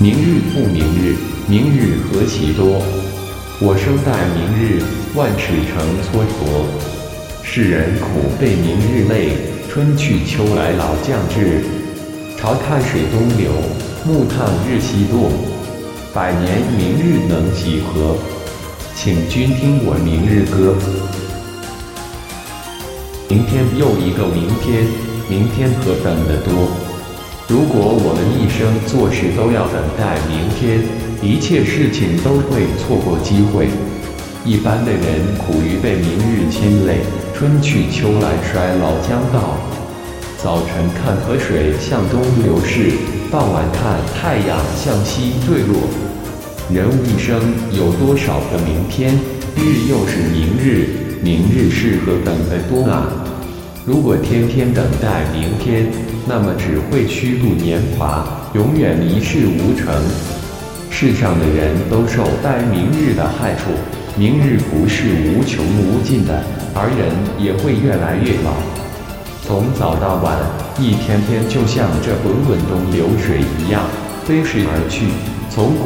明日复明日，明日何其多。我生待明日，万尺成蹉跎。世人苦被明日累，春去秋来老将至。朝看水东流，暮看日西落。百年明日能几何？请君听我明日歌。明天又一个明天，明天何等的多。如果我们一做事都要等待明天，一切事情都会错过机会。一般的人苦于被明日牵累，春去秋来衰老将到。早晨看河水向东流逝，傍晚看太阳向西坠落。人一生有多少个明天？日又是明日，明日是何等的多啊！如果天天等待明天，那么只会虚度年华，永远一事无成。世上的人都受待明日的害处，明日不是无穷无尽的，而人也会越来越老。从早到晚，一天天就像这滚滚东流水一样飞逝而去。从古